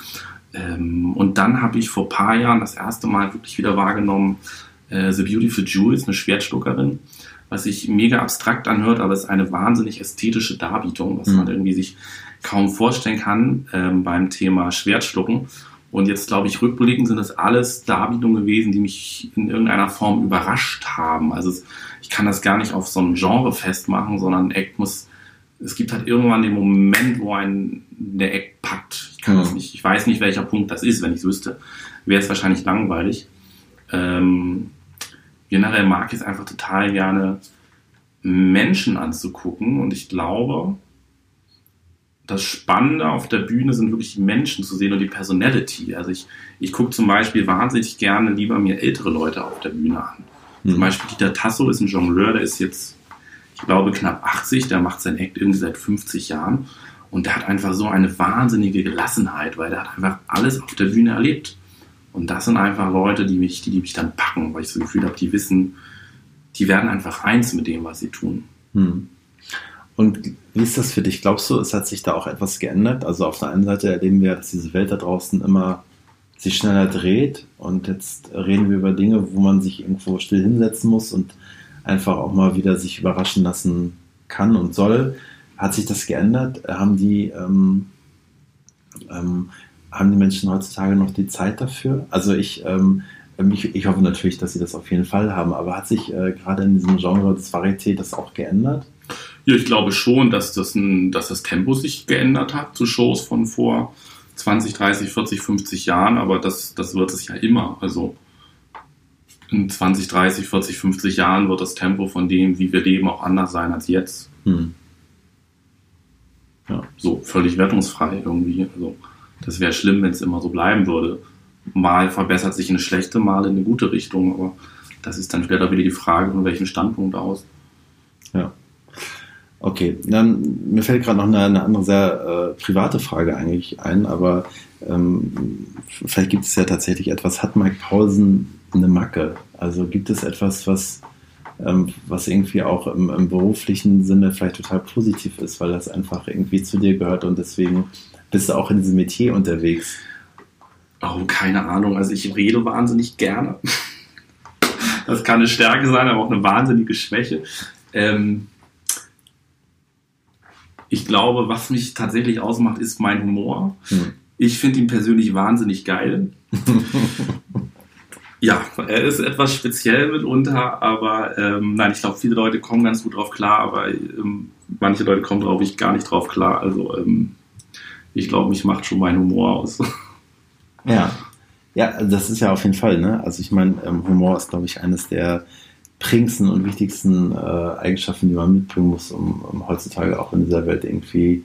Ähm, und dann habe ich vor ein paar Jahren das erste Mal wirklich wieder wahrgenommen, äh, The Beautiful Jules, eine Schwertschluckerin, was sich mega abstrakt anhört, aber es ist eine wahnsinnig ästhetische Darbietung, was mhm. man irgendwie sich kaum vorstellen kann ähm, beim Thema Schwertschlucken. Und jetzt glaube ich, rückblickend sind das alles Darbietungen gewesen, die mich in irgendeiner Form überrascht haben. Also ich kann das gar nicht auf so ein Genre festmachen, sondern ein Act muss, es gibt halt irgendwann den Moment, wo ein der Act packt. Ich kann ja. das nicht, ich weiß nicht, welcher Punkt das ist. Wenn ich es wüsste, wäre es wahrscheinlich langweilig. Ähm, generell mag ich es einfach total gerne, Menschen anzugucken und ich glaube, das Spannende auf der Bühne sind wirklich die Menschen zu sehen und die Personality. Also ich, ich gucke zum Beispiel wahnsinnig gerne lieber mir ältere Leute auf der Bühne an. Mhm. Zum Beispiel Dieter Tasso ist ein Jongleur, der ist jetzt, ich glaube, knapp 80, der macht sein Act irgendwie seit 50 Jahren und der hat einfach so eine wahnsinnige Gelassenheit, weil der hat einfach alles auf der Bühne erlebt. Und das sind einfach Leute, die mich, die, die mich dann packen, weil ich so das Gefühl habe, die wissen, die werden einfach eins mit dem, was sie tun. Mhm. Und wie ist das für dich? Glaubst du, es hat sich da auch etwas geändert? Also auf der einen Seite erleben wir, dass diese Welt da draußen immer sich schneller dreht und jetzt reden wir über Dinge, wo man sich irgendwo still hinsetzen muss und einfach auch mal wieder sich überraschen lassen kann und soll. Hat sich das geändert? Haben die, ähm, ähm, haben die Menschen heutzutage noch die Zeit dafür? Also ich, ähm, ich, ich, hoffe natürlich, dass sie das auf jeden Fall haben, aber hat sich äh, gerade in diesem Genre des Varieté das auch geändert? Ja, ich glaube schon, dass das, ein, dass das Tempo sich geändert hat zu Shows von vor 20, 30, 40, 50 Jahren, aber das, das wird es ja immer. Also in 20, 30, 40, 50 Jahren wird das Tempo von dem, wie wir leben, auch anders sein als jetzt. Hm. Ja, so völlig wertungsfrei irgendwie. Also das wäre schlimm, wenn es immer so bleiben würde. Mal verbessert sich eine schlechte, mal in eine gute Richtung, aber das ist dann später wieder die Frage, von welchem Standpunkt aus. Ja. Okay, dann mir fällt gerade noch eine, eine, andere sehr äh, private Frage eigentlich ein, aber ähm, vielleicht gibt es ja tatsächlich etwas. Hat Mike Paulsen eine Macke? Also gibt es etwas, was ähm, was irgendwie auch im, im, beruflichen Sinne vielleicht total positiv ist, weil das einfach irgendwie zu dir gehört und deswegen bist du auch in diesem Metier unterwegs. Oh, keine Ahnung. Also ich rede wahnsinnig gerne. Das kann eine Stärke sein, aber auch eine wahnsinnige Schwäche. Ähm, ich glaube, was mich tatsächlich ausmacht, ist mein Humor. Hm. Ich finde ihn persönlich wahnsinnig geil. ja, er ist etwas speziell mitunter, aber ähm, nein, ich glaube, viele Leute kommen ganz gut drauf klar, aber ähm, manche Leute kommen, glaube ich, gar nicht drauf klar. Also ähm, ich glaube, mich macht schon mein Humor aus. ja. Ja, das ist ja auf jeden Fall, ne? Also ich meine, ähm, Humor ist, glaube ich, eines der prägendsten und wichtigsten äh, Eigenschaften, die man mitbringen muss, um, um, heutzutage auch in dieser Welt irgendwie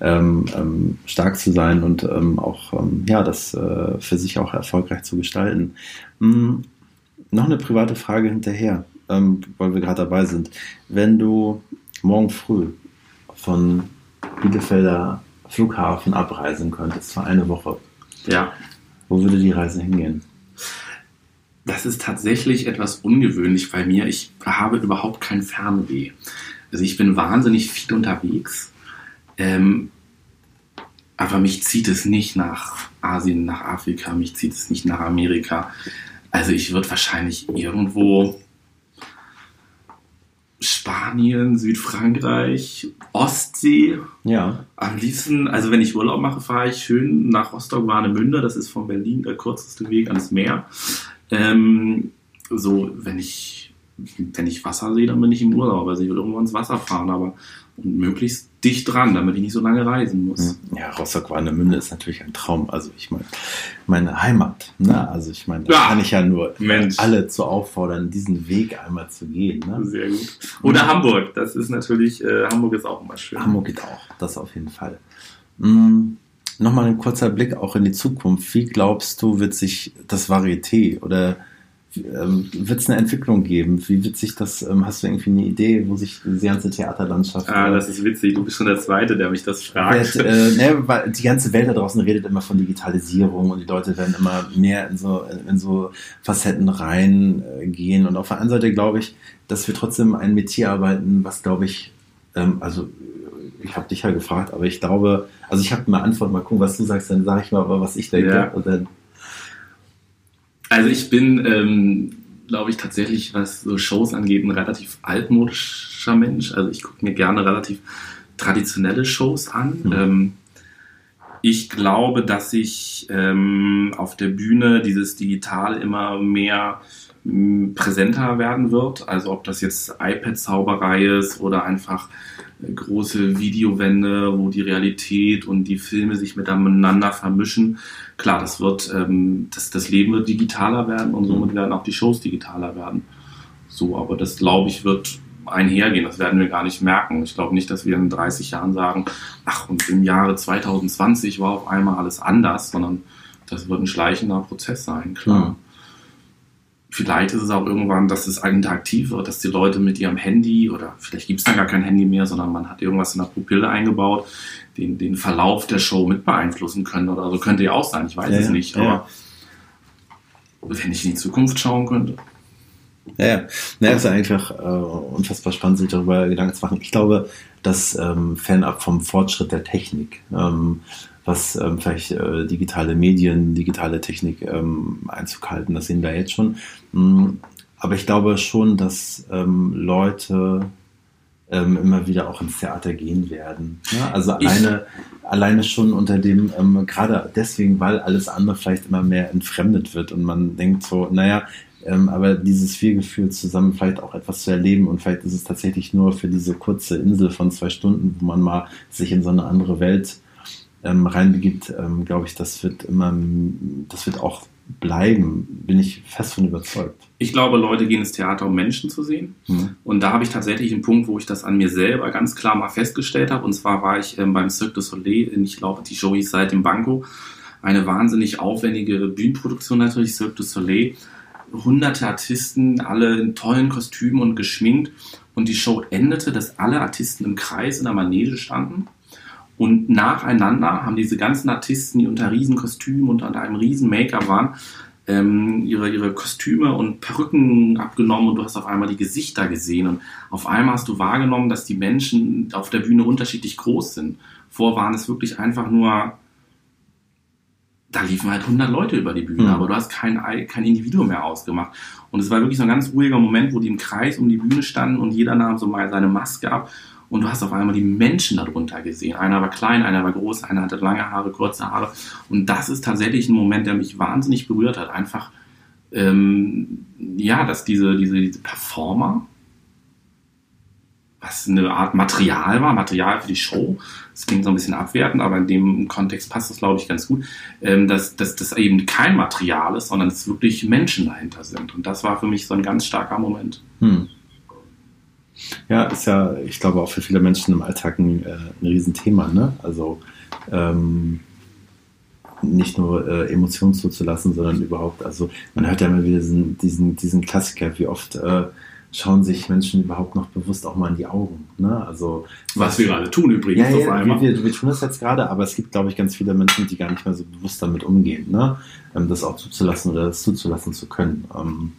ähm, ähm, stark zu sein und ähm, auch ähm, ja, das äh, für sich auch erfolgreich zu gestalten. Hm, noch eine private Frage hinterher, ähm, weil wir gerade dabei sind. Wenn du morgen früh von Bielefelder Flughafen abreisen könntest für eine Woche, ja. wo würde die Reise hingehen? Das ist tatsächlich etwas ungewöhnlich bei mir. Ich habe überhaupt kein Fernweh. Also ich bin wahnsinnig viel unterwegs. Ähm, aber mich zieht es nicht nach Asien, nach Afrika, mich zieht es nicht nach Amerika. Also ich würde wahrscheinlich irgendwo Spanien, Südfrankreich, Ostsee. Ja. Am liebsten, also wenn ich Urlaub mache, fahre ich schön nach Rostock-Warnemünde. Das ist von Berlin der kürzeste Weg ans Meer. Ähm, so, wenn ich, wenn ich Wasser sehe, dann bin ich im Urlaub. Also ich will irgendwo ins Wasser fahren, aber möglichst dicht dran, damit ich nicht so lange reisen muss. Hm. Ja, Rostock-Warnemünde ist natürlich ein Traum. Also ich meine, meine Heimat. Ne? Also ich meine, da ja, kann ich ja nur Mensch. alle zu auffordern, diesen Weg einmal zu gehen. Ne? Sehr gut. Oder Hamburg. Das ist natürlich, äh, Hamburg ist auch immer schön. Hamburg geht auch, das auf jeden Fall. Mhm. Nochmal ein kurzer Blick auch in die Zukunft. Wie glaubst du, wird sich das Varieté oder ähm, wird es eine Entwicklung geben? Wie wird sich das, ähm, hast du irgendwie eine Idee, wo sich die ganze Theaterlandschaft... Ah, das ist witzig, du bist schon der Zweite, der mich das fragt. Wird, äh, ne, weil die ganze Welt da draußen redet immer von Digitalisierung und die Leute werden immer mehr in so, in so Facetten reingehen und auf der anderen Seite glaube ich, dass wir trotzdem ein Metier arbeiten, was glaube ich, ähm, also ich habe dich ja gefragt, aber ich glaube, also ich habe eine Antwort, mal gucken, was du sagst, dann sage ich mal, was ich denke. Ja. Dann, also ich bin, ähm, glaube ich, tatsächlich, was so Shows angeht, ein relativ altmodischer Mensch. Also ich gucke mir gerne relativ traditionelle Shows an. Mhm. Ähm, ich glaube, dass sich ähm, auf der Bühne dieses Digital immer mehr präsenter werden wird. Also ob das jetzt iPad-Zauberei ist oder einfach große Videowände, wo die Realität und die Filme sich miteinander vermischen. Klar, das wird, ähm, das, das Leben wird digitaler werden und somit werden auch die Shows digitaler werden. So, aber das glaube ich wird einhergehen. Das werden wir gar nicht merken. Ich glaube nicht, dass wir in 30 Jahren sagen, ach, und im Jahre 2020 war auf einmal alles anders, sondern das wird ein schleichender Prozess sein, klar. Mhm vielleicht ist es auch irgendwann, dass es interaktiv wird, dass die Leute mit ihrem Handy oder vielleicht gibt es dann gar kein Handy mehr, sondern man hat irgendwas in der Pupille eingebaut, den, den Verlauf der Show mit beeinflussen können oder so. Könnte ja auch sein, ich weiß ja, es nicht. Ja. Aber wenn ich in die Zukunft schauen könnte. Ja, ja. Naja, ist ja einfach äh, unfassbar spannend, sich darüber Gedanken zu machen. Ich glaube, dass ähm, fernab vom Fortschritt der Technik ähm, was ähm, vielleicht äh, digitale Medien, digitale Technik ähm, Einzug halten. Das sehen wir jetzt schon. Mhm. Aber ich glaube schon, dass ähm, Leute ähm, immer wieder auch ins Theater gehen werden. Ja? Also alleine, alleine schon unter dem, ähm, gerade deswegen, weil alles andere vielleicht immer mehr entfremdet wird und man denkt so, naja, ähm, aber dieses Wir-Gefühl zusammen vielleicht auch etwas zu erleben und vielleicht ist es tatsächlich nur für diese kurze Insel von zwei Stunden, wo man mal sich in so eine andere Welt ähm, reinbegibt, ähm, glaube ich, das wird immer, das wird auch bleiben, bin ich fest von überzeugt. Ich glaube, Leute gehen ins Theater, um Menschen zu sehen. Mhm. Und da habe ich tatsächlich einen Punkt, wo ich das an mir selber ganz klar mal festgestellt habe. Und zwar war ich ähm, beim Cirque du Soleil, in, ich glaube, die Show hieß seit dem Banco. Eine wahnsinnig aufwendige Bühnenproduktion natürlich, Cirque du Soleil. Hunderte Artisten, alle in tollen Kostümen und geschminkt. Und die Show endete, dass alle Artisten im Kreis in der Manege standen und nacheinander haben diese ganzen Artisten, die unter Riesenkostümen und unter einem riesen Maker waren, ähm, ihre, ihre Kostüme und Perücken abgenommen und du hast auf einmal die Gesichter gesehen und auf einmal hast du wahrgenommen, dass die Menschen auf der Bühne unterschiedlich groß sind. Vor waren es wirklich einfach nur, da liefen halt 100 Leute über die Bühne, mhm. aber du hast kein, kein Individuum mehr ausgemacht. Und es war wirklich so ein ganz ruhiger Moment, wo die im Kreis um die Bühne standen und jeder nahm so mal seine Maske ab und du hast auf einmal die Menschen darunter gesehen. Einer war klein, einer war groß, einer hatte lange Haare, kurze Haare. Und das ist tatsächlich ein Moment, der mich wahnsinnig berührt hat. Einfach, ähm, ja, dass diese, diese, diese Performer, was eine Art Material war, Material für die Show. Das klingt so ein bisschen abwertend, aber in dem Kontext passt das, glaube ich, ganz gut, ähm, dass, das eben kein Material ist, sondern es wirklich Menschen dahinter sind. Und das war für mich so ein ganz starker Moment. Hm. Ja, ist ja, ich glaube, auch für viele Menschen im Alltag ein, äh, ein Riesenthema. Ne? Also ähm, nicht nur äh, Emotionen zuzulassen, sondern überhaupt, also man hört ja immer wieder diesen, diesen, diesen Klassiker, wie oft äh, schauen sich Menschen überhaupt noch bewusst auch mal in die Augen. Ne? Also, was, was wir gerade tun übrigens. Ja, ja wir, wir, tun das jetzt gerade, aber es gibt, glaube ich, ganz viele Menschen, die gar nicht mehr so bewusst damit umgehen, ne? Ähm, das auch zuzulassen oder das zuzulassen zu können. Ähm,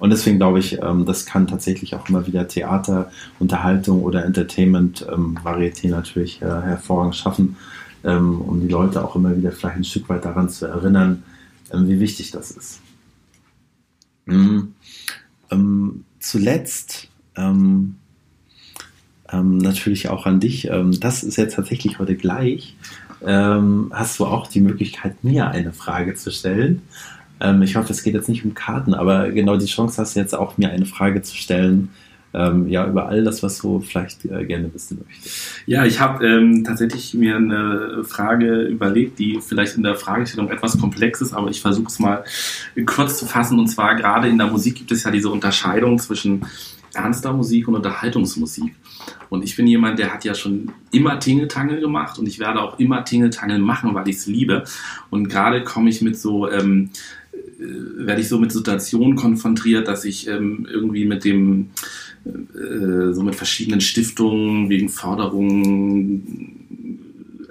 und deswegen glaube ich, ähm, das kann tatsächlich auch immer wieder Theater, Unterhaltung oder Entertainment, ähm, Varieté natürlich äh, hervorragend schaffen, ähm, um die Leute auch immer wieder vielleicht ein Stück weit daran zu erinnern, ähm, wie wichtig das ist. Mhm. Ähm, zuletzt ähm, natürlich auch an dich. das ist jetzt tatsächlich heute gleich. hast du auch die Möglichkeit, mir eine Frage zu stellen. Ähm, ich hoffe, es geht jetzt nicht um Karten, aber genau die Chance hast du jetzt auch, mir eine Frage zu stellen. Ähm, ja, über all das, was du vielleicht äh, gerne wissen möchtest. Ja, ich habe ähm, tatsächlich mir eine Frage überlegt, die vielleicht in der Fragestellung etwas komplex ist, aber ich versuche es mal kurz zu fassen. Und zwar gerade in der Musik gibt es ja diese Unterscheidung zwischen ernster Musik und Unterhaltungsmusik. Und ich bin jemand, der hat ja schon immer Tingeltangel gemacht und ich werde auch immer Tingeltangel machen, weil ich es liebe. Und gerade komme ich mit so ähm, äh, werde ich so mit Situationen konfrontiert, dass ich ähm, irgendwie mit dem, äh, so mit verschiedenen Stiftungen wegen Förderungen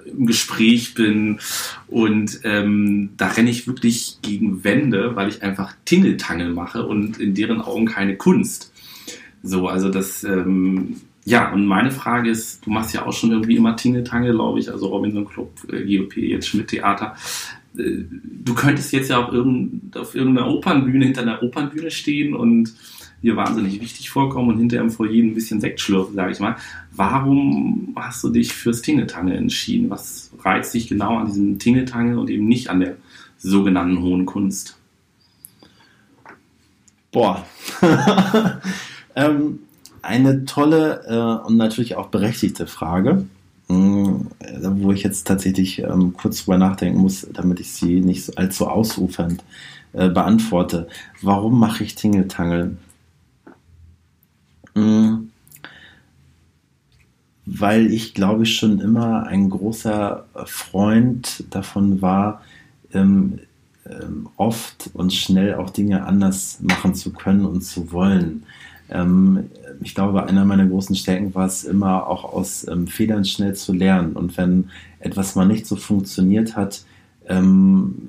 im Gespräch bin und ähm, da renne ich wirklich gegen Wände, weil ich einfach Tingeltangel mache und in deren Augen keine Kunst. So, also das, ähm, ja, und meine Frage ist, du machst ja auch schon irgendwie immer Tingeltangel, glaube ich, also Robinson Club, äh, GOP, jetzt Schmidt Theater. Äh, du könntest jetzt ja auch irgend, auf irgendeiner Opernbühne hinter einer Opernbühne stehen und dir wahnsinnig wichtig vorkommen und hinterher im Foyer ein bisschen Sekt schlürfen, sage ich mal. Warum hast du dich fürs Tingeltangel entschieden? Was reizt dich genau an diesem Tingeltangel und eben nicht an der sogenannten hohen Kunst? Boah. ähm, eine tolle äh, und natürlich auch berechtigte Frage. Mm, wo ich jetzt tatsächlich ähm, kurz drüber nachdenken muss, damit ich sie nicht allzu ausufernd äh, beantworte. Warum mache ich Tingeltangel? Mhm. Weil ich, glaube ich, schon immer ein großer Freund davon war, ähm, ähm, oft und schnell auch Dinge anders machen zu können und zu wollen. Ähm, ich glaube, einer meiner großen Stärken war es immer auch aus ähm, Fehlern schnell zu lernen. Und wenn etwas mal nicht so funktioniert hat, ähm,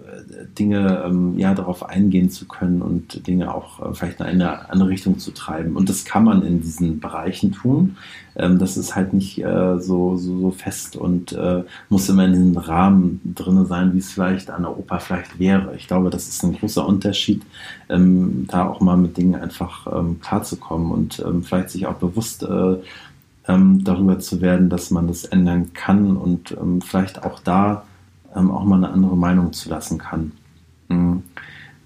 Dinge ähm, ja darauf eingehen zu können und Dinge auch äh, vielleicht in eine andere Richtung zu treiben. Und das kann man in diesen Bereichen tun. Ähm, das ist halt nicht äh, so, so, so fest und äh, muss immer in den Rahmen drin sein, wie es vielleicht an der Oper vielleicht wäre. Ich glaube, das ist ein großer Unterschied, ähm, da auch mal mit Dingen einfach ähm, klarzukommen und ähm, vielleicht sich auch bewusst äh, ähm, darüber zu werden, dass man das ändern kann und vielleicht auch da ähm, auch mal eine andere Meinung zu lassen kann. Mhm.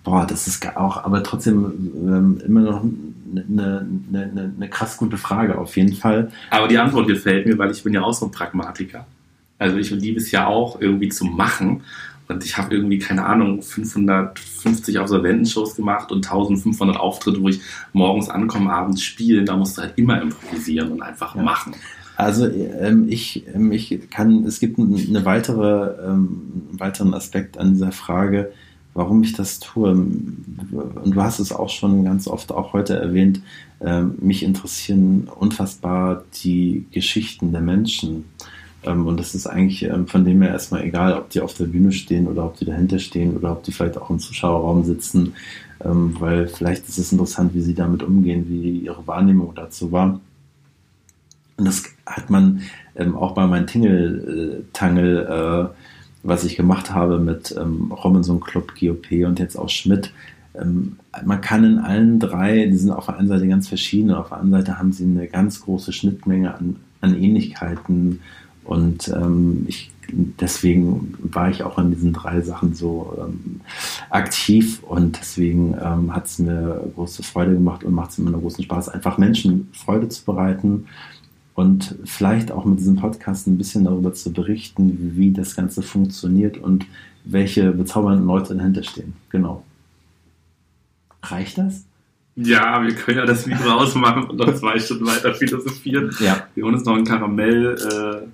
Boah, das ist auch, aber trotzdem ähm, immer noch eine, eine, eine, krass gute Frage auf jeden Fall. Aber die Antwort gefällt mir, weil ich bin ja auch so ein Pragmatiker. Also ich liebe es ja auch irgendwie zu machen. Und ich habe irgendwie, keine Ahnung, 550 Absolventenshows gemacht und 1500 Auftritte, wo ich morgens ankomme, abends spielen. Da musst du halt immer improvisieren und einfach ja. machen. Also ähm, ich, ähm, ich kann, es gibt eine weitere, ähm, einen weiteren Aspekt an dieser Frage, warum ich das tue. Und du hast es auch schon ganz oft auch heute erwähnt, äh, mich interessieren unfassbar die Geschichten der Menschen. Ähm, und das ist eigentlich ähm, von dem her erstmal egal, ob die auf der Bühne stehen oder ob die dahinter stehen oder ob die vielleicht auch im Zuschauerraum sitzen, ähm, weil vielleicht ist es interessant, wie sie damit umgehen, wie ihre Wahrnehmung dazu war. Und das hat man auch bei meinem Tingle-Tangel, äh, was ich gemacht habe mit Robinson Club, GOP und jetzt auch Schmidt, man kann in allen drei, die sind auf der einen Seite ganz verschieden, auf der anderen Seite haben sie eine ganz große Schnittmenge an, an Ähnlichkeiten. Und ähm, ich, deswegen war ich auch in diesen drei Sachen so ähm, aktiv. Und deswegen ähm, hat es mir große Freude gemacht und macht es mir einen großen Spaß, einfach Menschen Freude zu bereiten und vielleicht auch mit diesem Podcast ein bisschen darüber zu berichten, wie, das Ganze funktioniert und welche bezaubernden Leute dahinter stehen. Genau. Reicht das? Ja, wir können ja das Video ausmachen und dann zwei Stunden weiter philosophieren. Ja. Wir holen uns noch einen Karamell. Äh,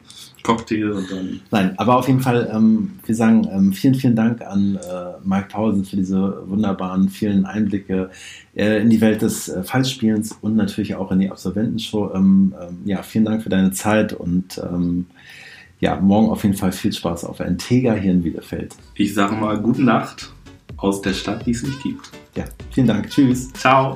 Cocktail und dann. Nein, aber auf jeden Fall, ähm, wir sagen ähm, vielen, vielen Dank an äh, Mike Tausend für diese wunderbaren, vielen Einblicke äh, in die Welt des äh, Fallspielens und natürlich auch in die Absolventenshow. Ähm, ähm ja, vielen Dank für deine Zeit und ähm, ja, morgen auf jeden Fall viel Spaß auf Entega hier in Bielefeld. Ich sage mal gute Nacht aus der Stadt, die es nicht gibt. Ja, vielen Dank. Tschüss. Ciao.